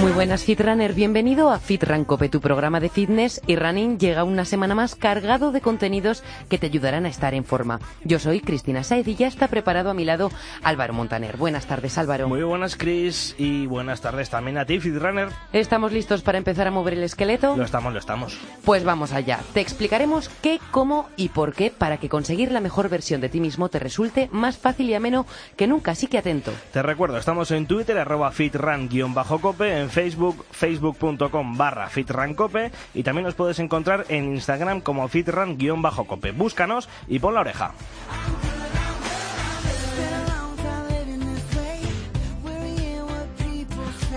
Muy buenas Fitrunner, bienvenido a Fitran Cope, tu programa de fitness y running llega una semana más cargado de contenidos que te ayudarán a estar en forma. Yo soy Cristina Saez y ya está preparado a mi lado Álvaro Montaner. Buenas tardes Álvaro. Muy buenas Cris y buenas tardes también a ti Fitrunner. ¿Estamos listos para empezar a mover el esqueleto? Lo estamos, lo estamos. Pues vamos allá. Te explicaremos qué, cómo y por qué para que conseguir la mejor versión de ti mismo te resulte más fácil y ameno que nunca, así que atento. Te recuerdo, estamos en Twitter, arroba fitran-cope, en Facebook, facebook.com barra fitrancope y también nos puedes encontrar en Instagram como fitran-cope. Búscanos y pon la oreja.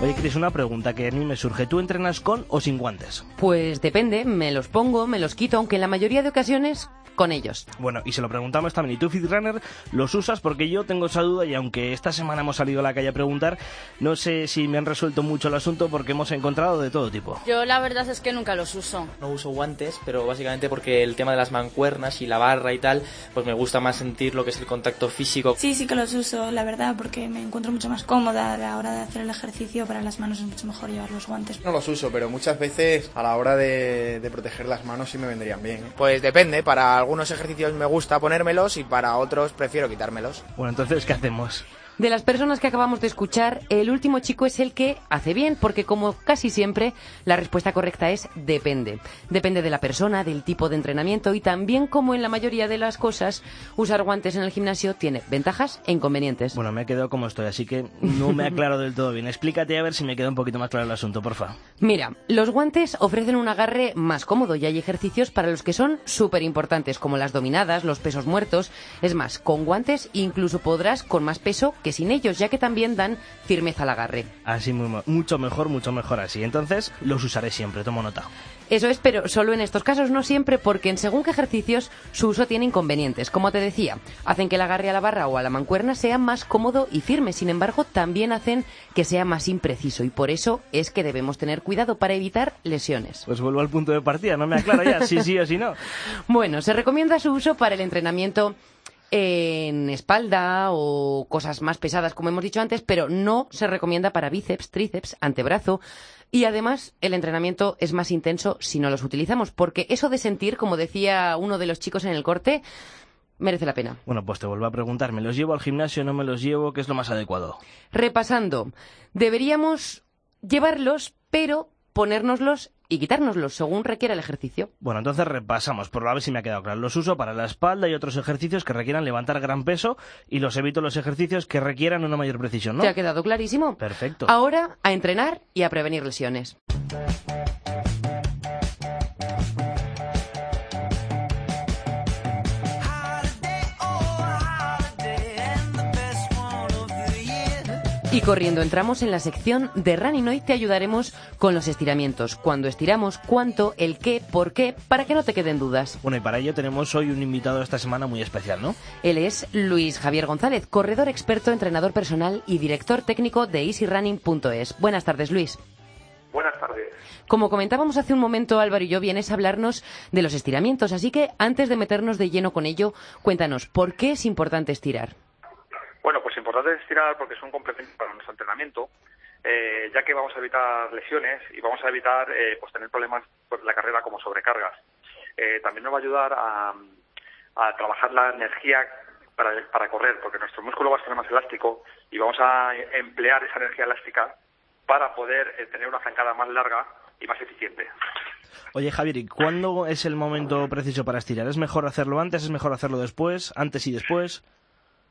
Oye, Cris, una pregunta que a mí me surge. ¿Tú entrenas con o sin guantes? Pues depende, me los pongo, me los quito, aunque en la mayoría de ocasiones con ellos. Bueno, y se lo preguntamos también. ¿Y tú, Fitrunner, los usas? Porque yo tengo esa duda y aunque esta semana hemos salido a la calle a preguntar, no sé si me han resuelto mucho el asunto porque hemos encontrado de todo tipo. Yo la verdad es que nunca los uso. No uso guantes, pero básicamente porque el tema de las mancuernas y la barra y tal, pues me gusta más sentir lo que es el contacto físico. Sí, sí que los uso, la verdad, porque me encuentro mucho más cómoda a la hora de hacer el ejercicio. Para las manos es mucho mejor llevar los guantes. No los uso, pero muchas veces a la hora de, de proteger las manos sí me vendrían bien. ¿eh? Pues depende, para algunos ejercicios me gusta ponérmelos y para otros prefiero quitármelos. Bueno, entonces, ¿qué hacemos? De las personas que acabamos de escuchar, el último chico es el que hace bien, porque como casi siempre, la respuesta correcta es depende. Depende de la persona, del tipo de entrenamiento y también, como en la mayoría de las cosas, usar guantes en el gimnasio tiene ventajas e inconvenientes. Bueno, me he quedado como estoy, así que no me aclaro del todo bien. Explícate a ver si me queda un poquito más claro el asunto, porfa. Mira, los guantes ofrecen un agarre más cómodo y hay ejercicios para los que son súper importantes, como las dominadas, los pesos muertos. Es más, con guantes incluso podrás con más peso que sin ellos, ya que también dan firmeza al agarre. Así, muy, mucho mejor, mucho mejor así. Entonces, los usaré siempre, tomo nota. Eso es, pero solo en estos casos, no siempre, porque en según qué ejercicios su uso tiene inconvenientes. Como te decía, hacen que el agarre a la barra o a la mancuerna sea más cómodo y firme. Sin embargo, también hacen que sea más impreciso y por eso es que debemos tener cuidado para evitar lesiones. Pues vuelvo al punto de partida, no me aclaro ya si sí o si no. Bueno, se recomienda su uso para el entrenamiento en espalda o cosas más pesadas, como hemos dicho antes, pero no se recomienda para bíceps, tríceps, antebrazo. Y además, el entrenamiento es más intenso si no los utilizamos, porque eso de sentir, como decía uno de los chicos en el corte, merece la pena. Bueno, pues te vuelvo a preguntar, ¿me los llevo al gimnasio o no me los llevo? ¿Qué es lo más adecuado? Repasando, deberíamos llevarlos, pero ponérnoslos y quitárnoslos según requiera el ejercicio. Bueno, entonces repasamos, por a ver si me ha quedado claro. Los uso para la espalda y otros ejercicios que requieran levantar gran peso y los evito los ejercicios que requieran una mayor precisión, ¿no? ¿Te ha quedado clarísimo? Perfecto. Ahora a entrenar y a prevenir lesiones. Y corriendo entramos en la sección de Running. Hoy te ayudaremos con los estiramientos. Cuando estiramos, cuánto, el qué, por qué, para que no te queden dudas. Bueno, y para ello tenemos hoy un invitado esta semana muy especial, ¿no? Él es Luis Javier González, corredor experto, entrenador personal y director técnico de easyrunning.es. Buenas tardes, Luis. Buenas tardes. Como comentábamos hace un momento, Álvaro y yo, vienes a hablarnos de los estiramientos. Así que antes de meternos de lleno con ello, cuéntanos, ¿por qué es importante estirar? Bueno, pues importante estirar porque es un complemento para nuestro entrenamiento, eh, ya que vamos a evitar lesiones y vamos a evitar eh, pues tener problemas por la carrera como sobrecargas. Eh, también nos va a ayudar a, a trabajar la energía para, para, correr, porque nuestro músculo va a estar más elástico y vamos a emplear esa energía elástica para poder tener una zancada más larga y más eficiente. Oye Javier, ¿y cuándo es el momento preciso para estirar? ¿Es mejor hacerlo antes? ¿Es mejor hacerlo después? ¿Antes y después?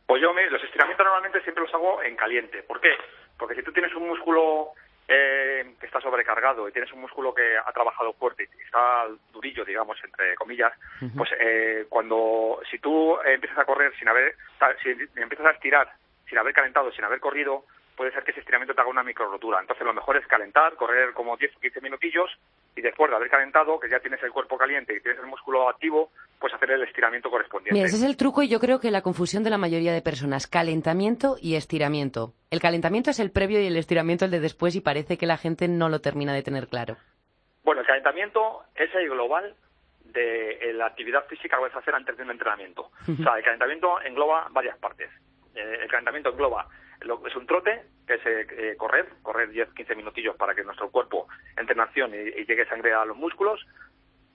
Pues yo me, los estiramientos normalmente siempre los hago en caliente. ¿Por qué? Porque si tú tienes un músculo eh, que está sobrecargado y tienes un músculo que ha trabajado fuerte y está durillo, digamos, entre comillas, uh -huh. pues eh, cuando, si tú empiezas a correr sin haber, si empiezas a estirar sin haber calentado, sin haber corrido, puede ser que ese estiramiento te haga una micro rotura. Entonces lo mejor es calentar, correr como 10 o 15 minutillos y después de haber calentado, que ya tienes el cuerpo caliente y tienes el músculo activo, pues hacer el estiramiento correspondiente. Mira, ese es el truco y yo creo que la confusión de la mayoría de personas, calentamiento y estiramiento. El calentamiento es el previo y el estiramiento el de después y parece que la gente no lo termina de tener claro. Bueno, el calentamiento es el global de eh, la actividad física que vas a hacer antes de un entrenamiento. O sea, el calentamiento engloba varias partes. Eh, el calentamiento engloba es un trote, que es eh, correr, correr 10-15 minutillos para que nuestro cuerpo entre en acción y, llegue sangre a los músculos.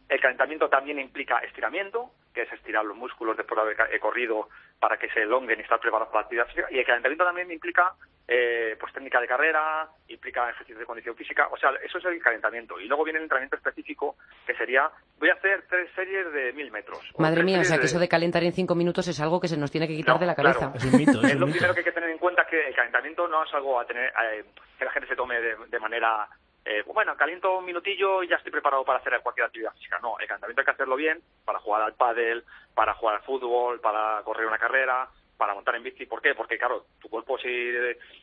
El calentamiento también implica estiramiento, que es estirar los músculos después de haber eh, corrido para que se elonguen y estar preparados para la actividad física. Y el calentamiento también implica eh, pues técnica de carrera, implica ejercicio de condición física. O sea, eso es el calentamiento. Y luego viene el entrenamiento específico, que sería, voy a hacer tres series de mil metros. Madre mía, o sea que eso de calentar en cinco minutos es algo que se nos tiene que quitar No, de la claro. cabeza. Es un mito, es es un lo mito. primero que hay que tener en cuenta que el calentamiento no es algo a tener eh, que la gente se tome de, de manera eh, bueno caliento un minutillo y ya estoy preparado para hacer cualquier actividad física no el calentamiento hay que hacerlo bien para jugar al pádel para jugar al fútbol para correr una carrera para montar en bici ¿por qué? porque claro tu cuerpo si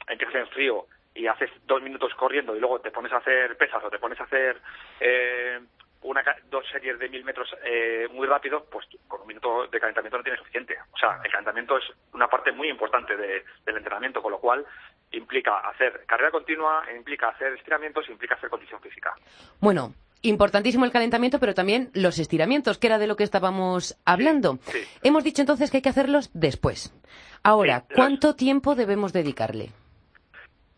empiezas en frío y haces dos minutos corriendo y luego te pones a hacer pesas o te pones a hacer eh, una, dos series de mil metros eh, muy rápido, pues con un minuto de calentamiento no tiene suficiente. O sea, el calentamiento es una parte muy importante de- del entrenamiento, con lo cual implica hacer carrera continua, implica hacer estiramientos, implica hacer condición física. Bueno, importantísimo el calentamiento, pero también los estiramientos, que era de lo que estábamos hablando. sí. Hemos dicho entonces que hay que hacerlos después. Ahora, Sí, los- ¿cuánto tiempo debemos dedicarle?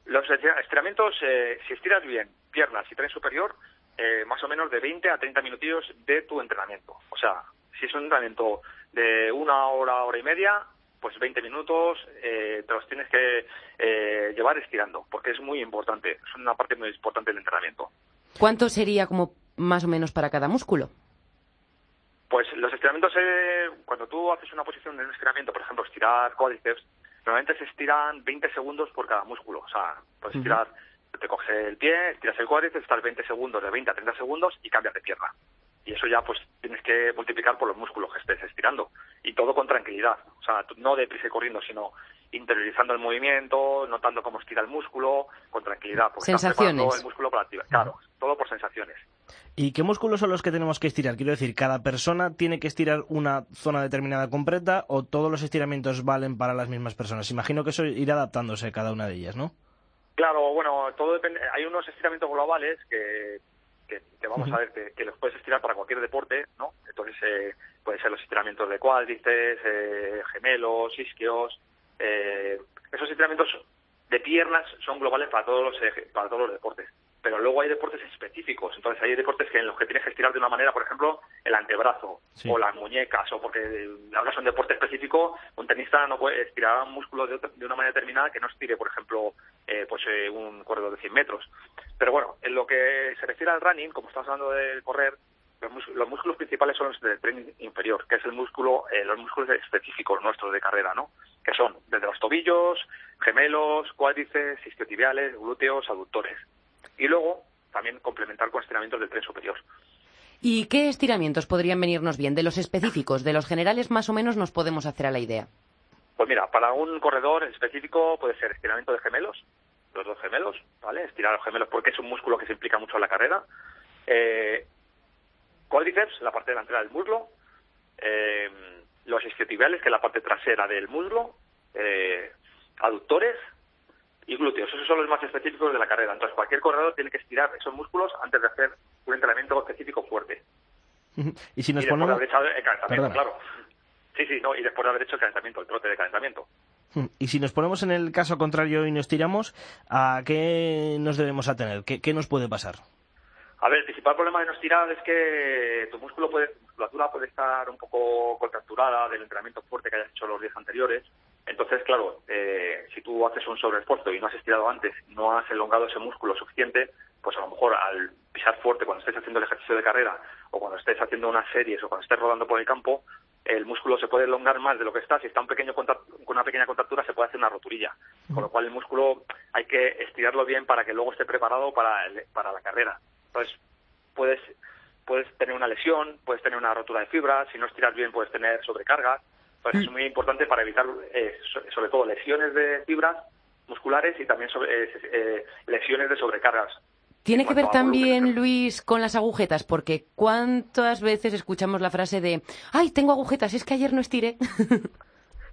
Los estira- estiramientos, eh, si estiras bien piernas y tren superior, eh, más o menos de 20 a 30 minutillos de tu entrenamiento. O sea, si es un entrenamiento de una hora, hora y media, pues 20 minutos eh, te los tienes que eh, llevar estirando, porque es muy importante, es una parte muy importante del entrenamiento. ¿Cuánto sería como más o menos para cada músculo? Pues los estiramientos, eh, cuando tú haces una posición de un estiramiento, por ejemplo, estirar cuádriceps, normalmente se estiran 20 segundos por cada músculo. O sea, puedes Ujú. estirar, te coges el pie, estiras el cuádriceps, estás 20 segundos, de 20 a 30 segundos y cambias de pierna. Y eso ya, pues, tienes que multiplicar por los músculos que estés estirando. Y todo con tranquilidad. O sea, no deprisa y corriendo, sino interiorizando el movimiento, notando cómo estira el músculo, con tranquilidad. Porque Sensaciones. el músculo para activar. Claro, todo por sensaciones. ¿Y qué músculos son los que tenemos que estirar? Quiero decir, ¿cada persona tiene que estirar una zona determinada completa o todos los estiramientos valen para las mismas personas? Imagino que eso irá adaptándose cada una de ellas, ¿no? Claro, bueno, todo depende. Hay unos estiramientos globales que, que, que vamos a ver, que, que los puedes estirar para cualquier deporte, ¿no? Entonces, eh, pueden ser los estiramientos de cuádriceps, eh, gemelos, isquios. Eh, esos estiramientos de piernas son globales para todos los eje- para todos los deportes. Pero luego hay deportes específicos. Entonces, hay deportes que en los que tienes que estirar de una manera, por ejemplo, el antebrazo Sí. o las muñecas, o porque ahora es un deporte específico, un tenista no puede estirar un músculo de, otra- de una manera determinada que no estire, por ejemplo, eh, pues eh, un corredor de 100 metros. Pero bueno, en lo que se refiere al running, como estamos hablando de correr, los, músculos principales son los del tren inferior, que es el músculo, eh, los músculos específicos nuestros de carrera, ¿no? Que son desde los tobillos, gemelos, cuádriceps, isquiotibiales, glúteos, aductores. Y luego también complementar con estiramientos del tren superior. ¿Y qué estiramientos podrían venirnos bien? De los específicos, de los generales más o menos nos podemos hacer a la idea. Pues mira, para un corredor específico puede ser estiramiento de gemelos, los dos gemelos, ¿vale? Estirar los gemelos porque es un músculo que se implica mucho en la carrera. Eh, cuádriceps, la parte delantera del muslo. Eh, los isquiotibiales, que es la parte trasera del muslo. Eh, aductores y glúteos. Esos son los más específicos de la carrera. Entonces, cualquier corredor tiene que estirar esos músculos antes de hacer un entrenamiento específico fuerte. Y si y nos después ponemos... de haber echado el calentamiento, claro. Sí, sí, no, y después de haber hecho el calentamiento, el trote de calentamiento. Y si nos ponemos en el caso contrario y nos tiramos, ¿a qué nos debemos atener? ¿Qué, qué nos puede pasar? A ver, el principal problema de no estirar es que tu músculo puede, tu musculatura puede estar un poco contracturada del entrenamiento fuerte que hayas hecho los días anteriores. Entonces, claro, eh, si tú haces un sobreesfuerzo y no has estirado antes, no has elongado ese músculo suficiente, pues a lo mejor al pisar fuerte cuando estés haciendo el ejercicio de carrera o cuando estés haciendo unas series o cuando estés rodando por el campo, el músculo se puede elongar más de lo que está. Si está un pequeño con una pequeña contractura, se puede hacer una roturilla. Con lo cual, el músculo hay que estirarlo bien para que luego esté preparado para, el- para la carrera. Entonces, puedes, puedes tener una lesión, puedes tener una rotura de fibras, si no estiras bien puedes tener sobrecargas. Entonces, es muy importante para evitar, eh, so- sobre todo, lesiones de fibras musculares y también sobre- eh, eh, lesiones de sobrecargas. Tiene En que ver también, Luis, con las agujetas, porque ¿cuántas veces escuchamos la frase de ¡ay, tengo agujetas! Es que ayer no estiré.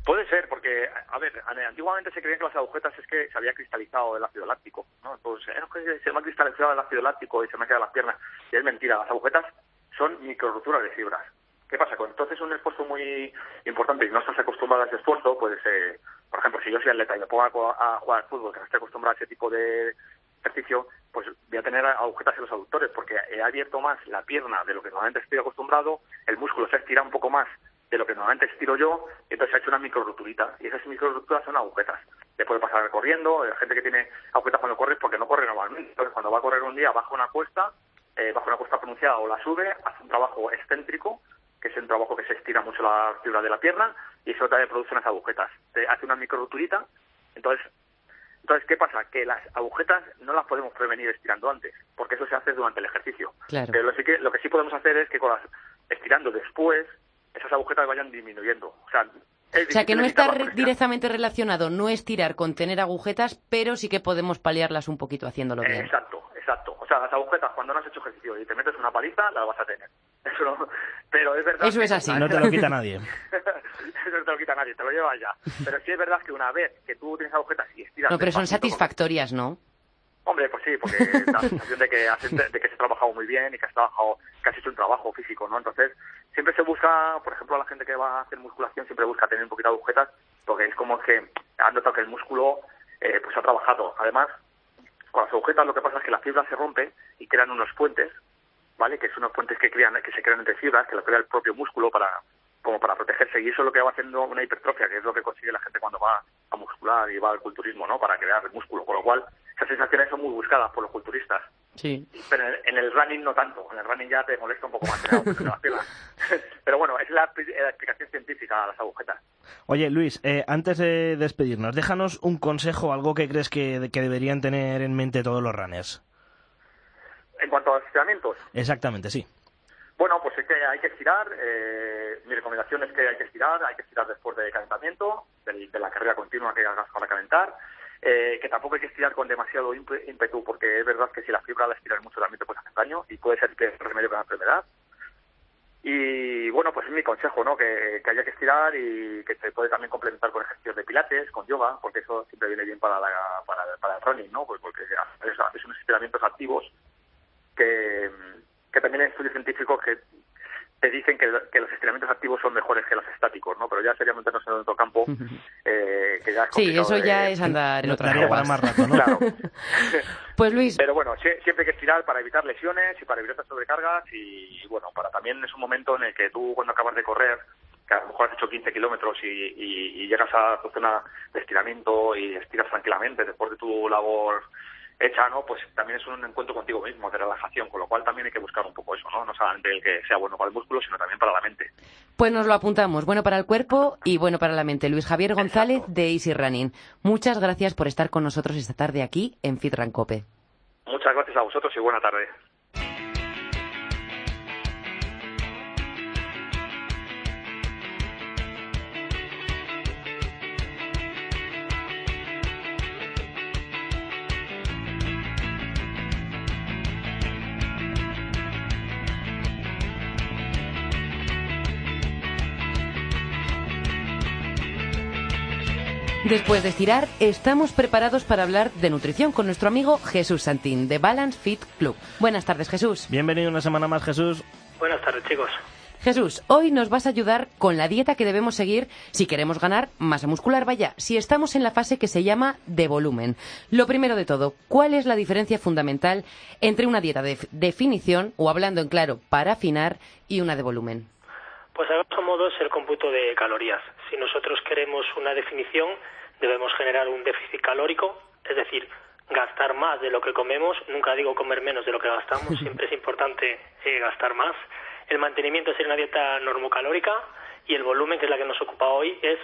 Puede ser, porque, a ver, antiguamente se creía que las agujetas es que se había cristalizado el ácido láctico, ¿no? Entonces, es que se me ha cristalizado el ácido láctico y se me han quedado las piernas. Y es mentira, las agujetas son microrupturas de fibras. ¿Qué pasa? Cuando entonces un esfuerzo muy importante y no estás acostumbrado a ese esfuerzo, pues, eh, por ejemplo, si yo soy atleta y me pongo a jugar al fútbol, que no estoy acostumbrado a ese tipo de ejercicio, pues voy a tener agujetas en los aductores, porque he abierto más la pierna de lo que normalmente estoy acostumbrado, el músculo se estira un poco más de lo que normalmente estiro yo, entonces se ha hecho una microrupturita, y esas microrupturas son agujetas. Le puede pasar corriendo, la gente que tiene agujetas cuando corre porque no corre normalmente, entonces cuando va a correr un día baja una cuesta, eh, baja una cuesta pronunciada o la sube, hace un trabajo excéntrico, que es un trabajo que se estira mucho la fibra de la pierna, y eso también produce unas agujetas. Te hace una microrupturita, entonces entonces, ¿qué pasa? Que las agujetas no las podemos prevenir estirando antes, porque eso se hace durante el ejercicio. Claro. Pero lo, que, lo que sí podemos hacer es que con las, estirando después, esas agujetas vayan disminuyendo. O sea, es O sea, que no está re- directamente relacionado no estirar con tener agujetas, pero sí que podemos paliarlas un poquito haciéndolo Eh, bien. Exacto, exacto. O sea, las agujetas, cuando no has hecho ejercicio y te metes una paliza, las vas a tener. Eso no- Pero es verdad. Eso es que- así. No te lo quita nadie. Eso no te lo quita nadie, te lo lleva ya. Pero sí es verdad que una vez que tú tienes agujetas y estiras... No, pero son satisfactorias, ¿no? Hombre, pues sí, porque la sensación de que, has, de que se ha trabajado muy bien y que has trabajado, que has hecho un trabajo físico, ¿no? Entonces, siempre se busca, por ejemplo, la gente que va a hacer musculación siempre busca tener un poquito de agujetas, porque es como que han notado que el músculo eh, pues ha trabajado. Además, con las agujetas lo que pasa es que la fibra se rompe y crean unos puentes, ¿vale? Que son unos puentes que crean, que se crean entre fibras, que lo crea el propio músculo para como para protegerse y eso es lo que va haciendo una hipertrofia, que es lo que consigue la gente cuando va a muscular y va al culturismo, ¿no? Para crear músculo, con lo cual esas sensaciones son muy buscadas por los culturistas. Sí. Pero en el, running no tanto, en el running ya te molesta un poco más. Pero bueno, es la, expli- la explicación científica a las agujetas. Oye, Luis, eh, antes de despedirnos, déjanos un consejo, algo que crees que, que deberían tener en mente todos los runners. En cuanto a los estiramientos, Exactamente, sí. Bueno, pues es que hay que estirar. eh, mi recomendación es que hay que estirar, hay que estirar después de calentamiento, del- de la carrera continua que hagas para calentar. Eh, que tampoco hay que estirar con demasiado ímpe- ímpetu, porque es verdad que si la fibra la estiras mucho también te puede hacer daño y puede ser que es remedio con la enfermedad. Y bueno, pues es mi consejo, ¿no? Que, haya que estirar y que se puede también complementar con ejercicios de pilates, con yoga, porque eso siempre viene bien para, la, para, para el running, ¿no? Pues porque es, es unos estiramientos activos que, que también hay estudios científicos que te dicen que, que los estiramientos activos son mejores que los estáticos, ¿no? Pero ya sería meternos en otro campo eh, que ya es Sí, eso de- ya es andar en para aguas. más rato, ¿no? Claro. Pues Luis, Pero bueno, sie- siempre hay que estirar para evitar lesiones y para evitar sobrecargas y bueno, para también es un momento en el que tú cuando acabas de correr, que a lo mejor has hecho 15 kilómetros y, y- y llegas a tu zona de estiramiento y estiras tranquilamente después de tu labor hecha, ¿no? Pues también es un encuentro contigo mismo, de relajación, con lo cual también hay que buscar un poco eso, ¿no? No solamente el que sea bueno para el músculo, sino también para la mente. pues nos lo apuntamos. Bueno para el cuerpo y bueno para la mente. Luis Javier González de Easy Running. Muchas gracias por estar con nosotros esta tarde aquí en Fit Cope. Muchas gracias a vosotros y buena tarde. Después de estirar, estamos preparados para hablar de nutrición con nuestro amigo Jesús Santín de Balance Fit Club. Buenas tardes, Jesús. Bienvenido una semana más, Jesús. Buenas tardes, chicos. Jesús, hoy nos vas a ayudar con la dieta que debemos seguir si queremos ganar masa muscular. Vaya, si estamos en la fase que se llama de volumen. Lo primero de todo, ¿cuál es la diferencia fundamental entre una dieta de definición, o hablando en claro, para afinar, y una de volumen? Pues a grosso modo es el cómputo de calorías. Si nosotros queremos una definición, debemos generar un déficit calórico, es decir, gastar más de lo que comemos. Nunca digo comer menos de lo que gastamos, siempre es importante eh, gastar más. El mantenimiento es una dieta normocalórica y el volumen, que es la que nos ocupa hoy, es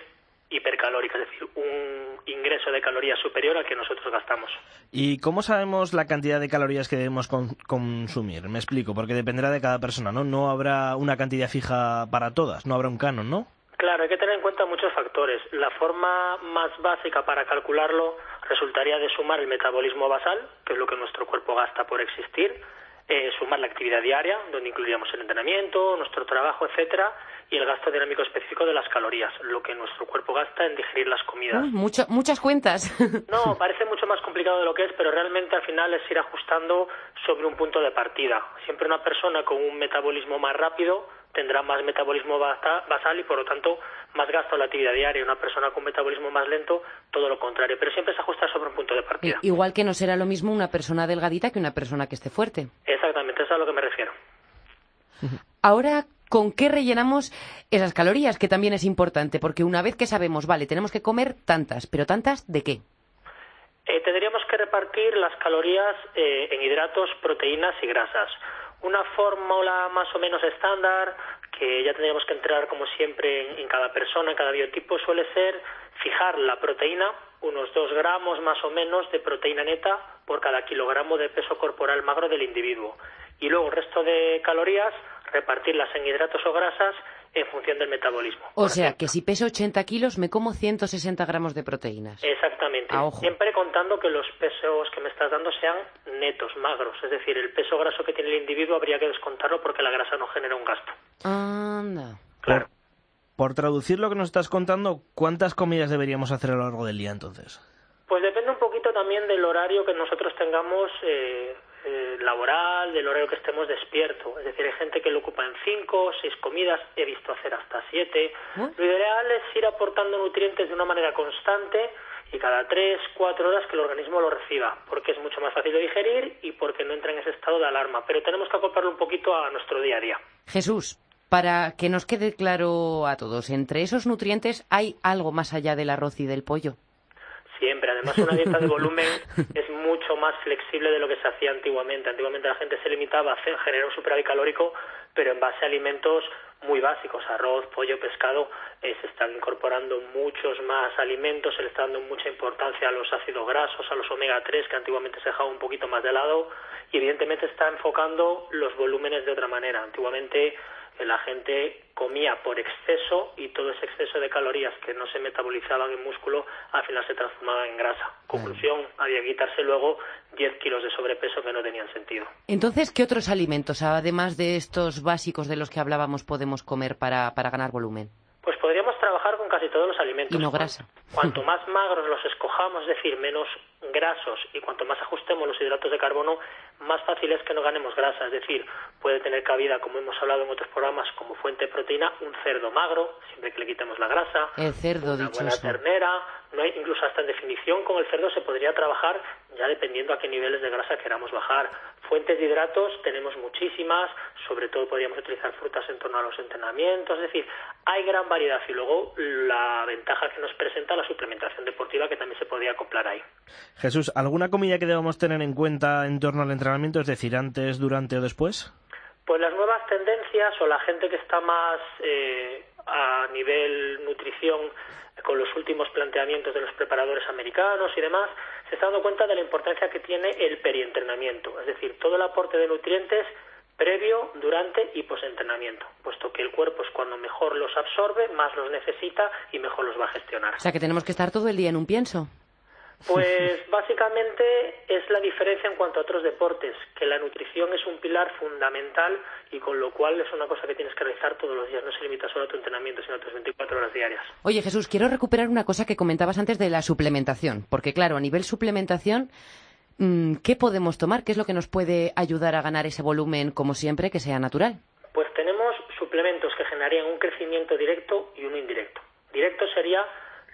hipercalórica, es decir, un ingreso de calorías superior al que nosotros gastamos. ¿Y cómo sabemos la cantidad de calorías que debemos con- consumir? Me explico, porque dependerá de cada persona, ¿no? No habrá una cantidad fija para todas, no habrá un canon, ¿no? Claro, hay que tener en cuenta muchos factores. La forma más básica para calcularlo resultaría de sumar el metabolismo basal, que es lo que nuestro cuerpo gasta por existir, eh, sumar la actividad diaria, donde incluiríamos el entrenamiento, nuestro trabajo, etcétera, y el gasto dinámico específico de las calorías, lo que nuestro cuerpo gasta en digerir las comidas. Mucho- muchas cuentas. No, parece mucho más complicado de lo que es, pero realmente al final es ir ajustando sobre un punto de partida. Siempre una persona con un metabolismo más rápido tendrá más metabolismo basa- basal y por lo tanto más gasto en la actividad diaria. Una persona con metabolismo más lento, todo lo contrario. Pero siempre es ajustar sobre un punto de partida. Igual que no será lo mismo una persona delgadita que una persona que esté fuerte. Exactamente, eso es a lo que me refiero. Ahora, ¿con qué rellenamos esas calorías? Que también es importante, porque una vez que sabemos, vale, tenemos que comer tantas, pero tantas de qué? Eh, tendríamos que repartir las calorías eh, en hidratos, proteínas y grasas. Una fórmula más o menos estándar que ya tendríamos que entrar como siempre en, cada persona, en cada biotipo, suele ser fijar la proteína, unos 2 gramos más o menos de proteína neta por cada kilogramo de peso corporal magro del individuo. Y luego el resto de calorías repartirlas en hidratos o grasas en función del metabolismo. O sea, que si peso 80 kilos, me como 160 gramos de proteínas. Exactamente. A ojo. Siempre contando que los pesos que me estás dando sean netos, magros. Es decir, el peso graso que tiene el individuo habría que descontarlo porque la grasa no genera un gasto. Anda. Por, por traducir lo que nos estás contando, ¿cuántas comidas deberíamos hacer a lo largo del día entonces? Pues depende un poquito también del horario que nosotros tengamos eh, eh, laboral, del horario que estemos despierto. Es decir, hay gente que lo ocupa en cinco o seis comidas, he visto hacer hasta siete. Lo ideal es ir aportando nutrientes de una manera constante y cada tres, cuatro horas que el organismo lo reciba, porque es mucho más fácil de digerir y porque no entra en ese estado de alarma. Pero tenemos que acoplarlo un poquito a nuestro día a día. Jesús, para que nos quede claro a todos, entre esos nutrientes hay algo más allá del arroz y del pollo. Siempre. Además, una dieta de volumen es mucho más flexible de lo que se hacía antiguamente. Antiguamente la gente se limitaba a hacer, generar un superávit calórico, pero en base a alimentos muy básicos, arroz, pollo, pescado, eh, se están incorporando muchos más alimentos, se le está dando mucha importancia a los ácidos grasos, a los omega 3, que antiguamente se dejaba un poquito más de lado, y evidentemente está enfocando los volúmenes de otra manera. Antiguamente la gente comía por exceso y todo ese exceso de calorías que no se metabolizaban en músculo al final se transformaba en grasa. Conclusión, había que quitarse luego 10 kilos de sobrepeso que no tenían sentido. Entonces, ¿qué otros alimentos, además de estos básicos de los que hablábamos, podemos comer para, para ganar volumen? Pues podríamos trabajar con casi todos los alimentos. Y no grasa. Cuanto más magros los escojamos, es decir, menos grasos, y cuanto más ajustemos los hidratos de carbono, más fácil es que no ganemos grasa. Es decir, puede tener cabida, como hemos hablado en otros programas, como fuente de proteína, un cerdo magro, siempre que le quitemos la grasa, El cerdo, una buena ternera, no hay, incluso hasta en definición con el cerdo se podría trabajar ya dependiendo a qué niveles de grasa queramos bajar. Fuentes de hidratos tenemos muchísimas, sobre todo podríamos utilizar frutas en torno a los entrenamientos, es decir, hay gran variedad y luego la ventaja que nos presenta la suplementación deportiva que también se podría acoplar ahí. Jesús, ¿alguna comida que debamos tener en cuenta en torno al entrenamiento? Es decir, antes, durante o después. Pues las nuevas tendencias o la gente que está más eh, a nivel nutrición con los últimos planteamientos de los preparadores americanos y demás, se está dando cuenta de la importancia que tiene el perientrenamiento, es decir, todo el aporte de nutrientes previo, durante y posentrenamiento, puesto que el cuerpo es cuando mejor los absorbe, más los necesita y mejor los va a gestionar. O sea, que tenemos que estar todo el día en un pienso. Pues básicamente es la diferencia en cuanto a otros deportes, que la nutrición es un pilar fundamental y con lo cual es una cosa que tienes que realizar todos los días, no se limita solo a tu entrenamiento, sino a tus 24 horas diarias. Oye, Jesús, quiero recuperar una cosa que comentabas antes de la suplementación, porque claro, a nivel suplementación, mm, ¿qué podemos tomar? ¿Qué es lo que nos puede ayudar a ganar ese volumen, como siempre, que sea natural? Pues tenemos suplementos que generarían un crecimiento directo y uno indirecto. Directo sería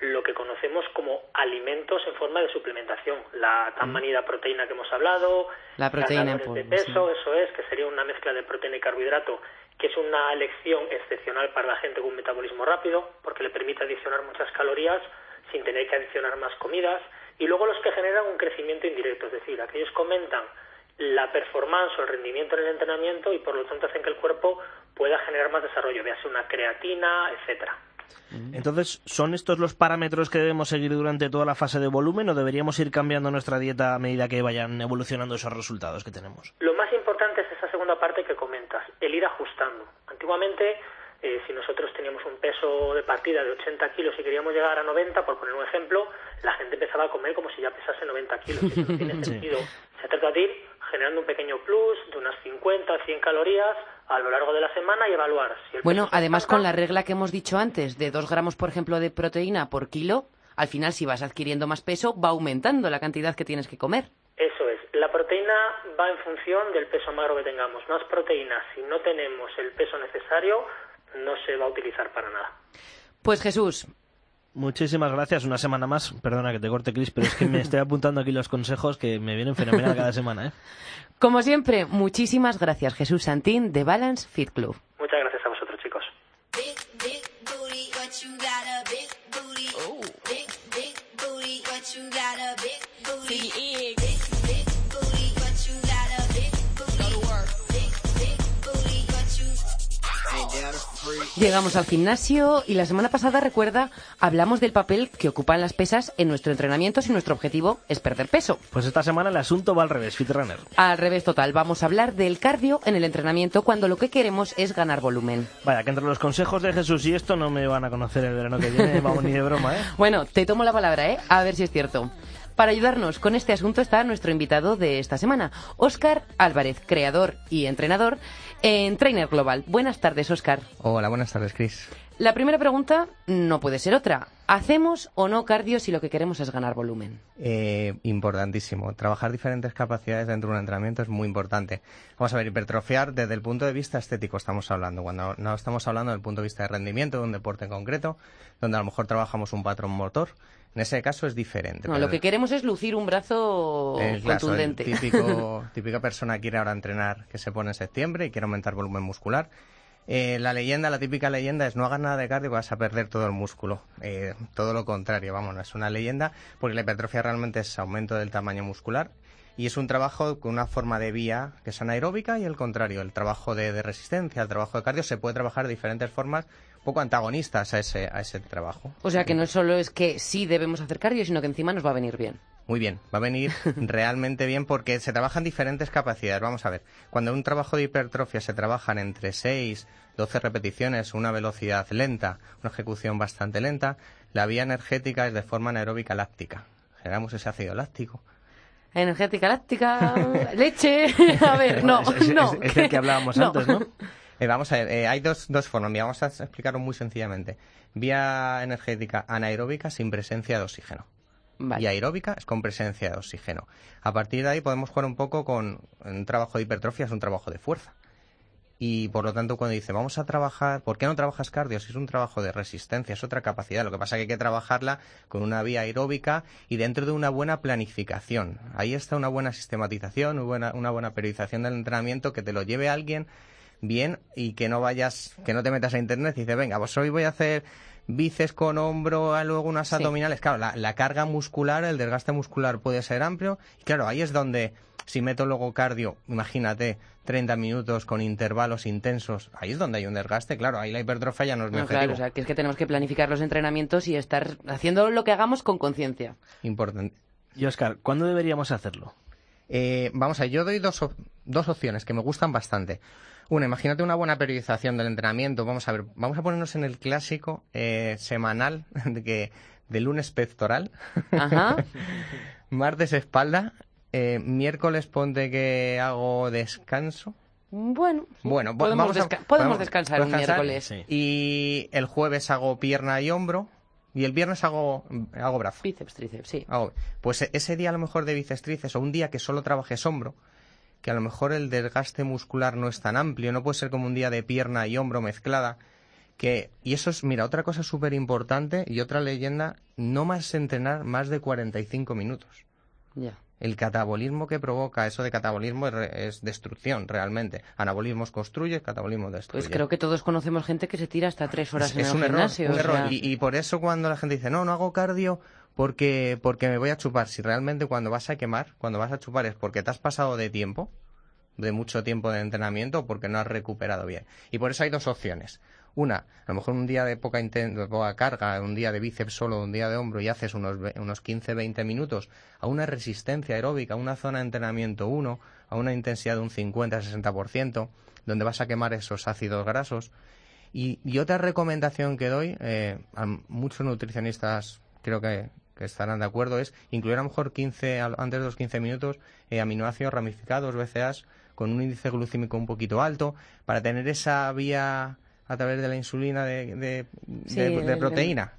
lo que conocemos como alimentos en forma de suplementación, la tan manida proteína que hemos hablado, La proteína en ganadores de polvo, peso, eso es, que sería una mezcla de proteína y carbohidrato, que es una elección excepcional para la gente con un metabolismo rápido, porque le permite adicionar muchas calorías sin tener que adicionar más comidas, y luego los que generan un crecimiento indirecto, es decir, aquellos que aumentan la performance o el rendimiento en el entrenamiento y por lo tanto hacen que el cuerpo pueda generar más desarrollo, véase una creatina, etcétera. Entonces, ¿son estos los parámetros que debemos seguir durante toda la fase de volumen o deberíamos ir cambiando nuestra dieta a medida que vayan evolucionando esos resultados que tenemos? Lo más importante es esa segunda parte que comentas, el ir ajustando. Antiguamente eh, si nosotros teníamos un peso de partida de 80 kilos y queríamos llegar a 90, por poner un ejemplo, la gente empezaba a comer como si ya pesase 90 kilos. Y eso no tiene sentido. Se trata de ir generando un pequeño plus de unas 50, 100 calorías a lo largo de la semana y evaluar si el Bueno, además con la regla que hemos dicho antes, de 2 gramos, por ejemplo, de proteína por kilo, al final si vas adquiriendo más peso, va aumentando la cantidad que tienes que comer. Eso es. La proteína va en función del peso magro que tengamos. Más proteína, si no tenemos el peso necesario, no se va a utilizar para nada. Pues Jesús, Muchísimas gracias. Una semana más. Perdona que te corte, Chris, pero es que me estoy apuntando aquí los consejos que me vienen fenomenal cada semana. ¿eh? como siempre, muchísimas gracias Jesús Santín de Balance Fit Club. Muchas gracias a vosotros, chicos. Llegamos al gimnasio y la semana pasada, recuerda, hablamos del papel que ocupan las pesas en nuestro entrenamiento si nuestro objetivo es perder peso. Pues esta semana el asunto va al revés, Fitrunner. Al revés total, vamos a hablar del cardio en el entrenamiento cuando lo que queremos es ganar volumen. Vaya, que entre los consejos de Jesús y esto no me van a conocer el verano que viene, vamos ni de broma, ¿eh? Bueno, te tomo la palabra, ¿eh? A ver si es cierto. Para ayudarnos con este asunto está nuestro invitado de esta semana, Óscar Álvarez, creador y entrenador en Trainer Global. Buenas tardes, Óscar. Hola, buenas tardes, Chris. La primera pregunta no puede ser otra. ¿Hacemos o no cardio si lo que queremos es ganar volumen? Eh, importantísimo. Trabajar diferentes capacidades dentro de un entrenamiento es muy importante. Vamos a ver, hipertrofiar desde el punto de vista estético estamos hablando. Cuando no estamos hablando del punto de vista de rendimiento de un deporte en concreto, donde a lo mejor trabajamos un patrón motor, en ese caso es diferente. No, lo que queremos es lucir un brazo Eh, contundente. el típico, típica persona que quiere ahora entrenar, que se pone en septiembre y quiere aumentar volumen muscular. Eh, la leyenda, la típica leyenda es no hagas nada de cardio que vas a perder todo el músculo. Eh, todo lo contrario, vamos, es una leyenda porque la hipertrofia realmente es aumento del tamaño muscular y es un trabajo con una forma de vía que es anaeróbica y el contrario, el trabajo de, resistencia, el trabajo de cardio se puede trabajar de diferentes formas poco antagonistas a ese, a ese trabajo. O sea que no solo es que sí debemos hacer cardio, sino que encima nos va a venir bien. Muy bien, va a venir realmente bien porque se trabajan diferentes capacidades. Vamos a ver, cuando un trabajo de hipertrofia se trabajan entre 6, 12 repeticiones, una velocidad lenta, una ejecución bastante lenta, la vía energética es de forma anaeróbica láctica. Generamos ese ácido láctico. Energética, láctica, leche. A ver, no, Es- es- no. es- es el que hablábamos no. antes, ¿no? Eh, vamos a ver, eh, hay dos, dos formas. Vamos a explicarlo muy sencillamente. Vía energética anaeróbica sin presencia de oxígeno. Vale. Y aeróbica es con presencia de oxígeno. A partir de ahí podemos jugar un poco con un trabajo de hipertrofia, es un trabajo de fuerza. Y por lo tanto, cuando dice, vamos a trabajar, ¿por qué no trabajas cardio? Si es un trabajo de resistencia, es otra capacidad. Lo que pasa es que hay que trabajarla con una vía aeróbica y dentro de una buena planificación. Ahí está una buena sistematización, una buena, una buena periodización del entrenamiento que te lo lleve alguien bien y que no vayas, que no te metas a internet y dices, venga, pues hoy voy a hacer bíceps con hombro, a luego unas Sí. abdominales. Claro, la, la carga muscular, el desgaste muscular puede ser amplio. Y claro, ahí es donde, si meto luego cardio, imagínate, 30 minutos con intervalos intensos, ahí es donde hay un desgaste. Claro, ahí la hipertrofia ya no es mi No, objetivo. claro, o sea, que es que tenemos que planificar los entrenamientos y estar haciendo lo que hagamos con conciencia. Importante. Y Oscar, ¿cuándo deberíamos hacerlo? Eh, vamos a ver, yo doy dos, op- dos opciones que me gustan bastante. Una, imagínate una buena periodización del entrenamiento. Vamos a ver, vamos a ponernos en el clásico eh, semanal de, que, de lunes pectoral, Ajá. martes espalda, eh, miércoles ponte que hago descanso. Bueno, Bueno, podemos, vamos a- desca- podemos vamos- descansar un descansar. miércoles. Y el jueves hago pierna y hombro. Y el viernes hago, hago brazo. Bíceps, tríceps, sí. Hago- pues e- ese día a lo mejor de bíceps tríceps o un día que solo trabajes hombro, que a lo mejor el desgaste muscular no es tan amplio, no puede ser como un día de pierna y hombro mezclada, que y eso es, mira, otra cosa súper importante y otra leyenda, no más entrenar más de 45 minutos. Ya. El catabolismo que provoca, eso de catabolismo es, es destrucción realmente. Anabolismos construye, catabolismo destruye. Pues creo que todos conocemos gente que se tira hasta tres horas Es, en es el un error, gimnasio. un o error. sea, Y, y por eso cuando la gente dice, no, no hago cardio porque, porque me voy a chupar. Si realmente cuando vas a quemar, cuando vas a chupar es porque te has pasado de tiempo, de mucho tiempo de entrenamiento, o porque no has recuperado bien. Y por eso hay dos opciones. Una, a lo mejor un día de poca, carga, un día de bíceps solo, un día de hombro y haces unos, unos 15-20 minutos a una resistencia aeróbica, a una zona de entrenamiento 1, a una intensidad de un 50-60%, donde vas a quemar esos ácidos grasos. Y, y otra recomendación que doy eh, a muchos nutricionistas, creo que, estarán de acuerdo, es incluir a lo mejor 15, al- antes de los 15 minutos eh, aminoácidos ramificados, BCAAs, con un índice glucímico un poquito alto, para tener esa vía a través de la insulina de, de- Sí, de- de el- proteína.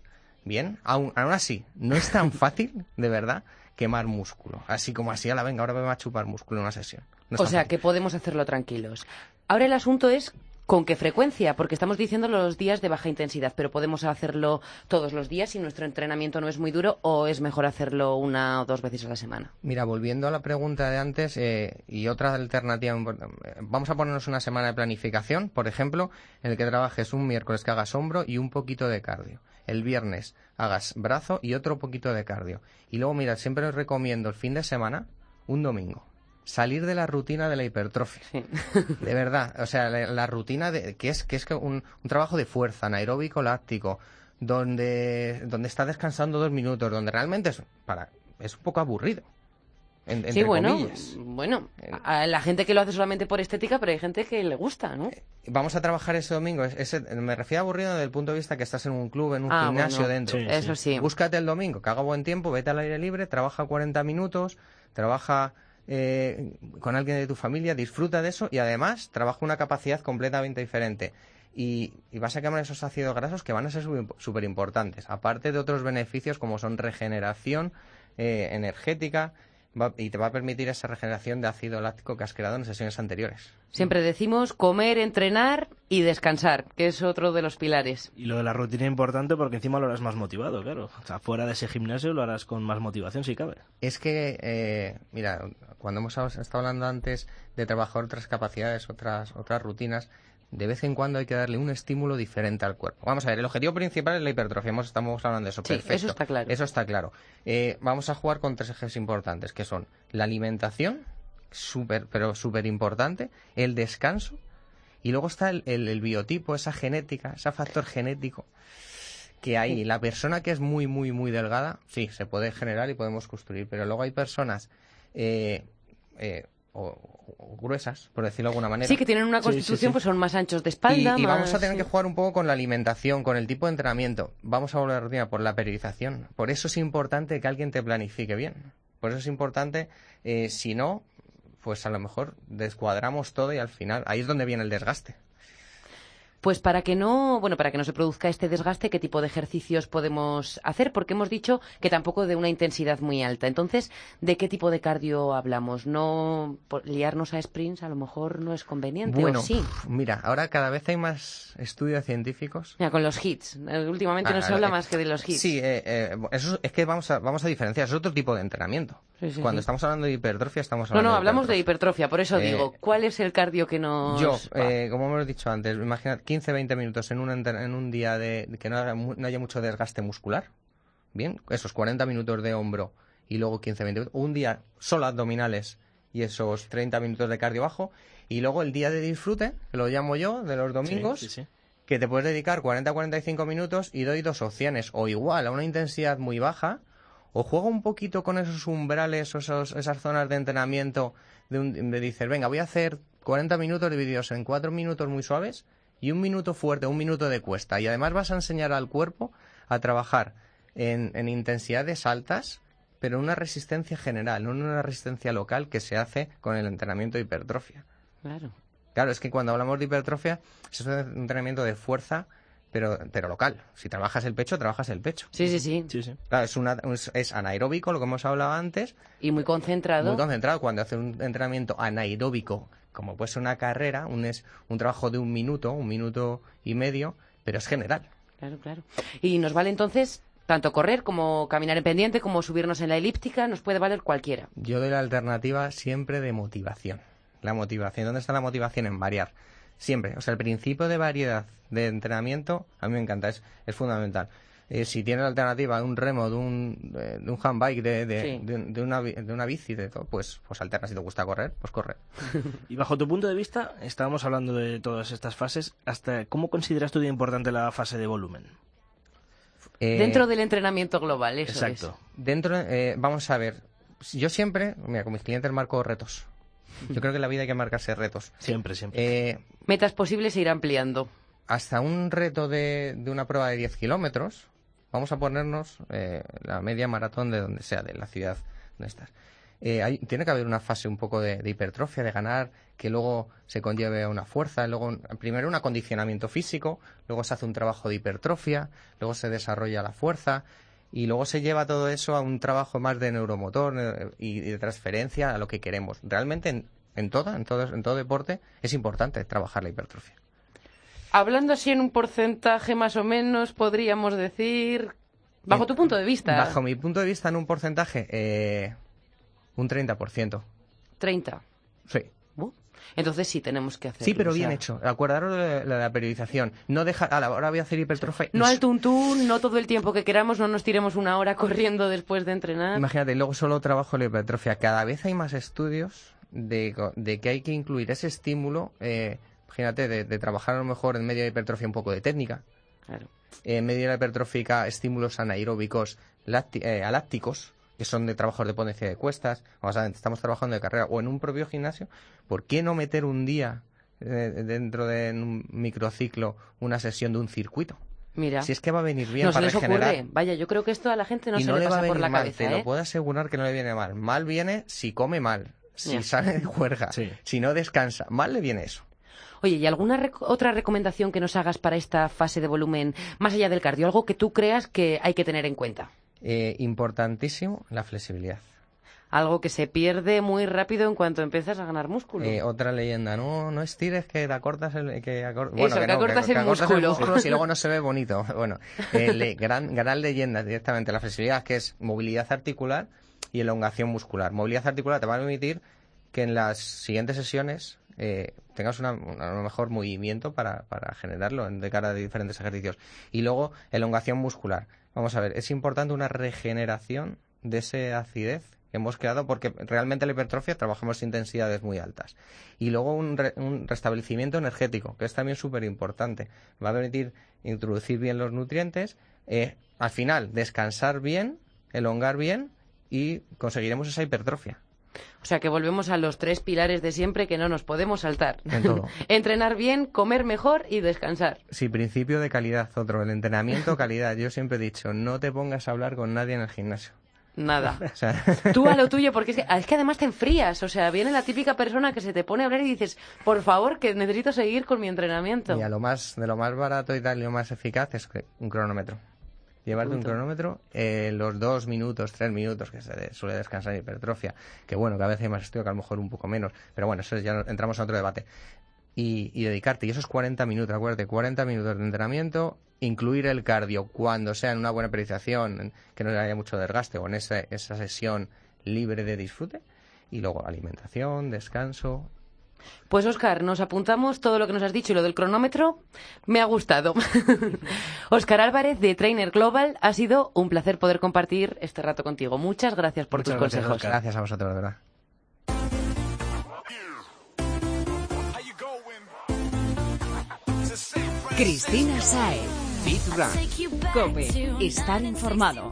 Bien, aún, aún así, no es tan fácil, de verdad, quemar músculo. Así como así, a la venga, ahora me va a chupar músculo en una sesión. No o sea fácil. que podemos hacerlo tranquilos. Ahora el asunto es con qué frecuencia, porque estamos diciendo los días de baja intensidad, pero podemos hacerlo todos los días si nuestro entrenamiento no es muy duro o es mejor hacerlo una o dos veces a la semana. Mira, volviendo a la pregunta de antes eh, y otra alternativa, eh, vamos a ponernos una semana de planificación, por ejemplo, en el que trabajes un miércoles que hagas hombro y un poquito de cardio. El viernes hagas brazo y otro poquito de cardio. Y luego, mira, siempre os recomiendo el fin de semana, un domingo. Salir de la rutina de la hipertrofia. De verdad, o sea, la, la rutina de que es que es un, un trabajo de fuerza, anaeróbico láctico, donde donde está descansando dos minutos, donde realmente es para es un poco aburrido. en- sí, bueno, comillas. bueno, a la gente que lo hace solamente por estética, pero hay gente que le gusta, ¿no? Vamos a trabajar ese domingo. es- ese- me refiero a aburrido desde el punto de vista que estás en un club, en un Ah, gimnasio bueno, dentro. sí, Eso sí. sí. Búscate el domingo, que haga buen tiempo, vete al aire libre, trabaja 40 minutos, trabaja eh, con alguien de tu familia, disfruta de eso y además trabaja una capacidad completamente diferente. Y, y vas a quemar esos ácidos grasos que van a ser súper importantes, aparte de otros beneficios como son regeneración eh, energética va- y te va a permitir esa regeneración de ácido láctico que has creado en sesiones anteriores. Siempre decimos comer, entrenar y descansar, que es otro de los pilares. Y lo de la rutina es importante porque encima lo harás más motivado, claro. O sea, fuera de ese gimnasio lo harás con más motivación si cabe. Es que, eh, mira, cuando hemos estado hablando antes de trabajar otras capacidades, otras, otras rutinas, de vez en cuando hay que darle un estímulo diferente al cuerpo. Vamos a ver, el objetivo principal es la hipertrofia, estamos hablando de eso. Sí, perfecto. eso está claro. Eso está claro. Eh, vamos a jugar con tres ejes importantes, que son la alimentación, súper, pero súper importante, el descanso, y luego está el, el- el biotipo, esa genética, ese factor genético que hay. La persona que es muy, muy, muy delgada, sí, se puede generar y podemos construir, pero luego hay personas eh, eh, o, o gruesas, por decirlo de alguna manera. Sí, que tienen una Sí, sí, constitución, sí. pues son más anchos de espalda. Y, y vamos a tener que jugar un poco con la alimentación, con el tipo de entrenamiento. Vamos a volver a la rutina por la periodización. Por eso es importante que alguien te planifique bien. Por eso es importante, eh, si no, pues a lo mejor descuadramos todo y al final ahí es donde viene el desgaste. Pues para que no, bueno, para que no se produzca este desgaste, ¿qué tipo de ejercicios podemos hacer? Porque hemos dicho que tampoco de una intensidad muy alta. Entonces, ¿de qué tipo de cardio hablamos? No liarnos a sprints a lo mejor no es conveniente. Bueno, ¿o sí. pf, mira, ahora cada vez hay más estudios científicos Mira, con los hits. Eh, Últimamente no Ah, se habla eh, más que de los hits. Sí, eh, eh, eso es que vamos a, vamos a diferenciar, es otro tipo de entrenamiento. Sí, sí, Cuando sí. estamos hablando de hipertrofia, estamos No, hablando no, hablamos de hipertrofia. hipertrofia. Por eso Eh, digo, ¿cuál es el cardio que nos... Yo, eh, como hemos dicho antes, imagina 15-20 minutos en un, en un día de, que no, haga mu- no haya mucho desgaste muscular. Bien, esos 40 minutos de hombro y luego 15-20 minutos. Un día solo abdominales y esos 30 minutos de cardio bajo. Y luego el día de disfrute, que lo llamo yo, de los domingos, Sí, sí, sí. que te puedes dedicar 40-45 minutos y doy dos opciones. O igual a una intensidad muy baja, o juego un poquito con esos umbrales o esos- esas zonas de entrenamiento de, un, de dices, venga, voy a hacer 40 minutos divididos en 4 minutos muy suaves y un minuto fuerte, un minuto de cuesta. Y además vas a enseñar al cuerpo a trabajar en, en intensidades altas, pero en una resistencia general, no en una resistencia local que se hace con el entrenamiento de hipertrofia. Claro. Claro, es que cuando hablamos de hipertrofia es un entrenamiento de fuerza, pero, pero local. Si trabajas el pecho, trabajas el pecho. Sí, sí, sí. Sí, sí. Claro, es, una, es, es anaeróbico, lo que hemos hablado antes, Y muy concentrado. muy concentrado. Cuando hace un entrenamiento anaeróbico, como puede ser una carrera, un, es un trabajo de un minuto, un minuto y medio, pero es general. Claro, claro. Y nos vale entonces tanto correr como caminar en pendiente, como subirnos en la elíptica, nos puede valer cualquiera. Yo doy la alternativa siempre de motivación. La motivación, ¿dónde está la motivación? En variar. Siempre. O sea, el principio de variedad de entrenamiento, a mí me encanta, es, es fundamental. Eh, si tienes la alternativa de un remo, de un, de, un handbike, de, de, Sí. de- de una, de una bici, de todo, pues, pues alterna. Si te gusta correr, pues corre. Y bajo tu punto de vista, estábamos hablando de todas estas fases. hasta ¿Cómo consideras tú de importante la fase de volumen? Eh, Dentro del entrenamiento global, eso Exacto. Dentro, eh, vamos a ver. Yo siempre, mira, con mis clientes marco retos. Yo creo que en la vida hay que marcarse retos. Siempre, siempre. Eh. Metas posibles e ir ampliando. hasta un reto de, de una prueba de 10 kilómetros, vamos a ponernos eh, la media maratón de donde sea, de la ciudad donde estás. Eh, hay- tiene que haber una fase un poco de, de hipertrofia, de ganar, que luego se conlleve a una fuerza, luego un- primero un acondicionamiento físico, luego se hace un trabajo de hipertrofia, luego se desarrolla la fuerza y luego se lleva todo eso a un trabajo más de neuromotor eh, y de transferencia a lo que queremos. Realmente en, en todo, en todo, en todo deporte es importante trabajar la hipertrofia. Hablando así en un porcentaje más o menos, podríamos decir, bajo tu punto de vista, Bajo mi punto de vista, en un porcentaje, eh, un 30%. 30. Sí. Entonces sí tenemos que hacer. Sí, pero bien hecho. Acordaros de, de la periodización. No deja, a la hora voy a hacer hipertrofia. No al tuntún, no todo el tiempo que queramos, no nos tiremos una hora corriendo después de entrenar. Imagínate, luego solo trabajo la hipertrofia. Cada vez hay más estudios de, de que hay que incluir ese estímulo. eh, imagínate, de, de trabajar a lo mejor en medio de hipertrofia un poco de técnica. Claro. En medio de la hipertrófica, estímulos anaeróbicos eh, alácticos, que son de trabajos de potencia de cuestas. Vamos a ver, estamos trabajando de carrera o en un propio gimnasio. ¿Por qué no meter un día eh, dentro de un microciclo una sesión de un circuito? Mira. Si es que va a venir bien no se para les regenerar. ocurre. Vaya, yo creo que esto a la gente no y se no le le va pasa a por venir la mal, cabeza, te ¿eh? lo puedo asegurar que no le viene mal. Mal viene si come mal, si sale de juerga, si no descansa. Mal le viene eso. Oye, ¿y alguna rec- otra recomendación que nos hagas para esta fase de volumen, más allá del cardio? Algo que tú creas que hay que tener en cuenta. Eh, importantísimo la flexibilidad. Algo que se pierde muy rápido en cuanto empiezas a ganar músculo. Eh, otra leyenda, no, no estires que te acortas el, que acor- Eso, que no, acortas el músculo. y luego no se ve bonito. Bueno, eh, le- gran, gran leyenda directamente, la flexibilidad que es movilidad articular y elongación muscular. Movilidad articular te va a permitir que en las siguientes sesiones eh, tengas una, una- lo mejor movimiento para, para generarlo en- de cara a diferentes ejercicios. Y luego elongación muscular. Vamos a ver, es importante una regeneración de esa acidez que hemos creado porque realmente la hipertrofia trabajamos intensidades muy altas. Y luego un, re- un restablecimiento energético, que es también súper importante. Va a permitir introducir bien los nutrientes, eh, al final descansar bien, elongar bien y conseguiremos esa hipertrofia. O sea, que volvemos a los tres pilares de siempre que no nos podemos saltar. En todo. Entrenar bien, comer mejor y descansar. Sí, principio de calidad, otro, el entrenamiento, calidad. Yo siempre he dicho, no te pongas a hablar con nadie en el gimnasio. Nada. O sea, Tú a lo tuyo, porque es que, es que además te enfrías. O sea, viene la típica persona que se te pone a hablar y dices, por favor, que necesito seguir con mi entrenamiento. y a lo más, de lo más barato y tal, y lo más eficaz es un cronómetro. Llevarte un cronómetro, eh, los dos minutos, tres minutos que se suele descansar en hipertrofia, que bueno, que a veces hay más estudio, que a lo mejor un poco menos, pero bueno, eso ya entramos en otro debate. Y, y dedicarte, y esos 40 minutos, acuérdate, 40 minutos de entrenamiento, incluir el cardio cuando sea en una buena periodización, que no haya mucho desgaste o en esa, esa sesión libre de disfrute, y luego alimentación, descanso, Pues Oscar, nos apuntamos todo lo que nos has dicho y lo del cronómetro me ha gustado. Oscar Álvarez de Trainer Global, ha sido un placer poder compartir este rato contigo. Muchas gracias por Muchas tus gracias, consejos. Gracias a vosotros, de verdad. Cristina Sae. Fit Run. Cope. Estar informado.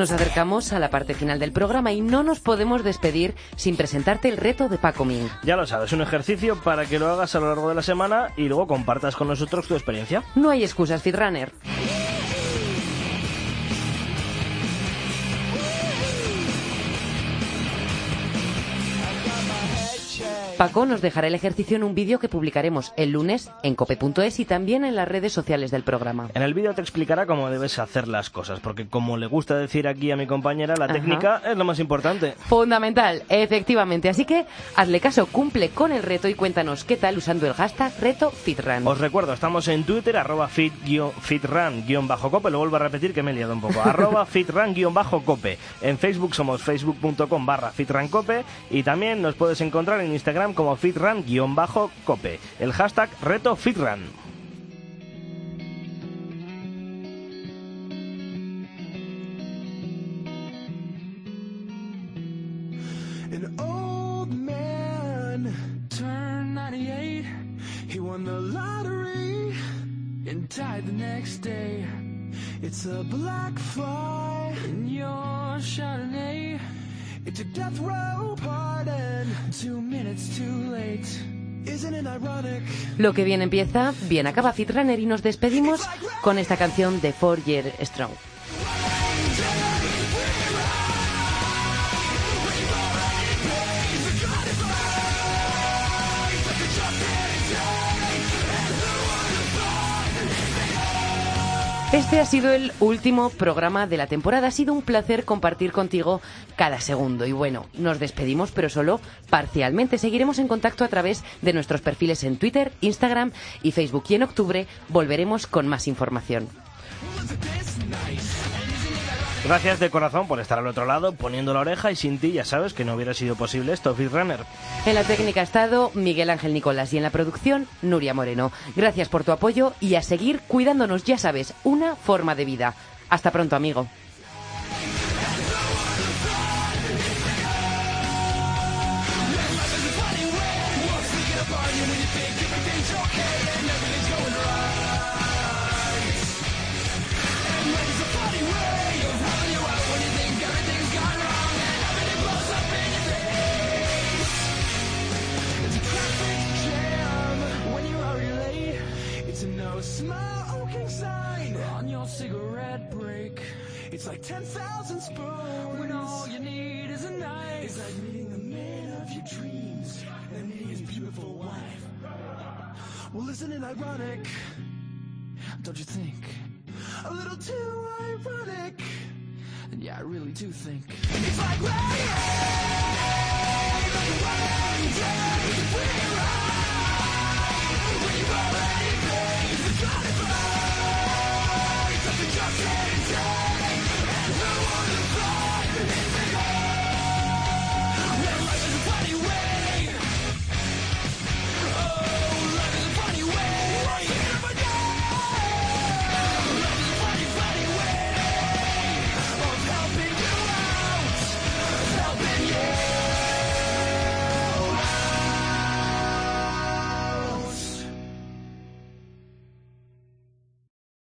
Nos acercamos a la parte final del programa y no nos podemos despedir sin presentarte el reto de Paco Ming. Ya lo sabes, un ejercicio para que lo hagas a lo largo de la semana y luego compartas con nosotros tu experiencia. No hay excusas, Fitrunner. Paco nos dejará el ejercicio en un vídeo que publicaremos el lunes en cope.es y también en las redes sociales del programa. En el vídeo te explicará cómo debes hacer las cosas, porque como le gusta decir aquí a mi compañera, la Ajá. técnica es lo más importante. Fundamental, efectivamente. Así que hazle caso, cumple con el reto y cuéntanos qué tal usando el hashtag reto Fitrun. Os recuerdo, estamos en Twitter, arroba fit fitran-cope, lo vuelvo a repetir que me he liado un poco, arroba fitran-cope. En Facebook somos facebook.com barra fitrancope y también nos puedes encontrar en Instagram como fitran-cope. El hashtag reto fitran. An old man turned 98. He won the lottery and died the next day. It's a black fly in your. Lo que bien empieza, bien acaba Fit Runner y nos despedimos con esta canción de Four Year Strong. Este ha sido el último programa de la temporada. Ha sido un placer compartir contigo cada segundo. Y bueno, nos despedimos, pero solo parcialmente. Seguiremos en contacto a través de nuestros perfiles en Twitter, Instagram y Facebook. Y en octubre volveremos con más información. Gracias de corazón por estar al otro lado, poniendo la oreja y sin ti ya sabes que no hubiera sido posible esto, Runner. En la técnica ha estado Miguel Ángel Nicolás y en la producción Nuria Moreno. Gracias por tu apoyo y a seguir cuidándonos, ya sabes, una forma de vida. Hasta pronto, amigo. It's like 10,000 spoons when all you need is a knife. It's like meeting the man of your dreams and meeting his beautiful wife. Well, isn't it ironic? Don't you think? A little too ironic. And yeah, I really do think. It's like rain, like a rain day, free ride. When you've already paid the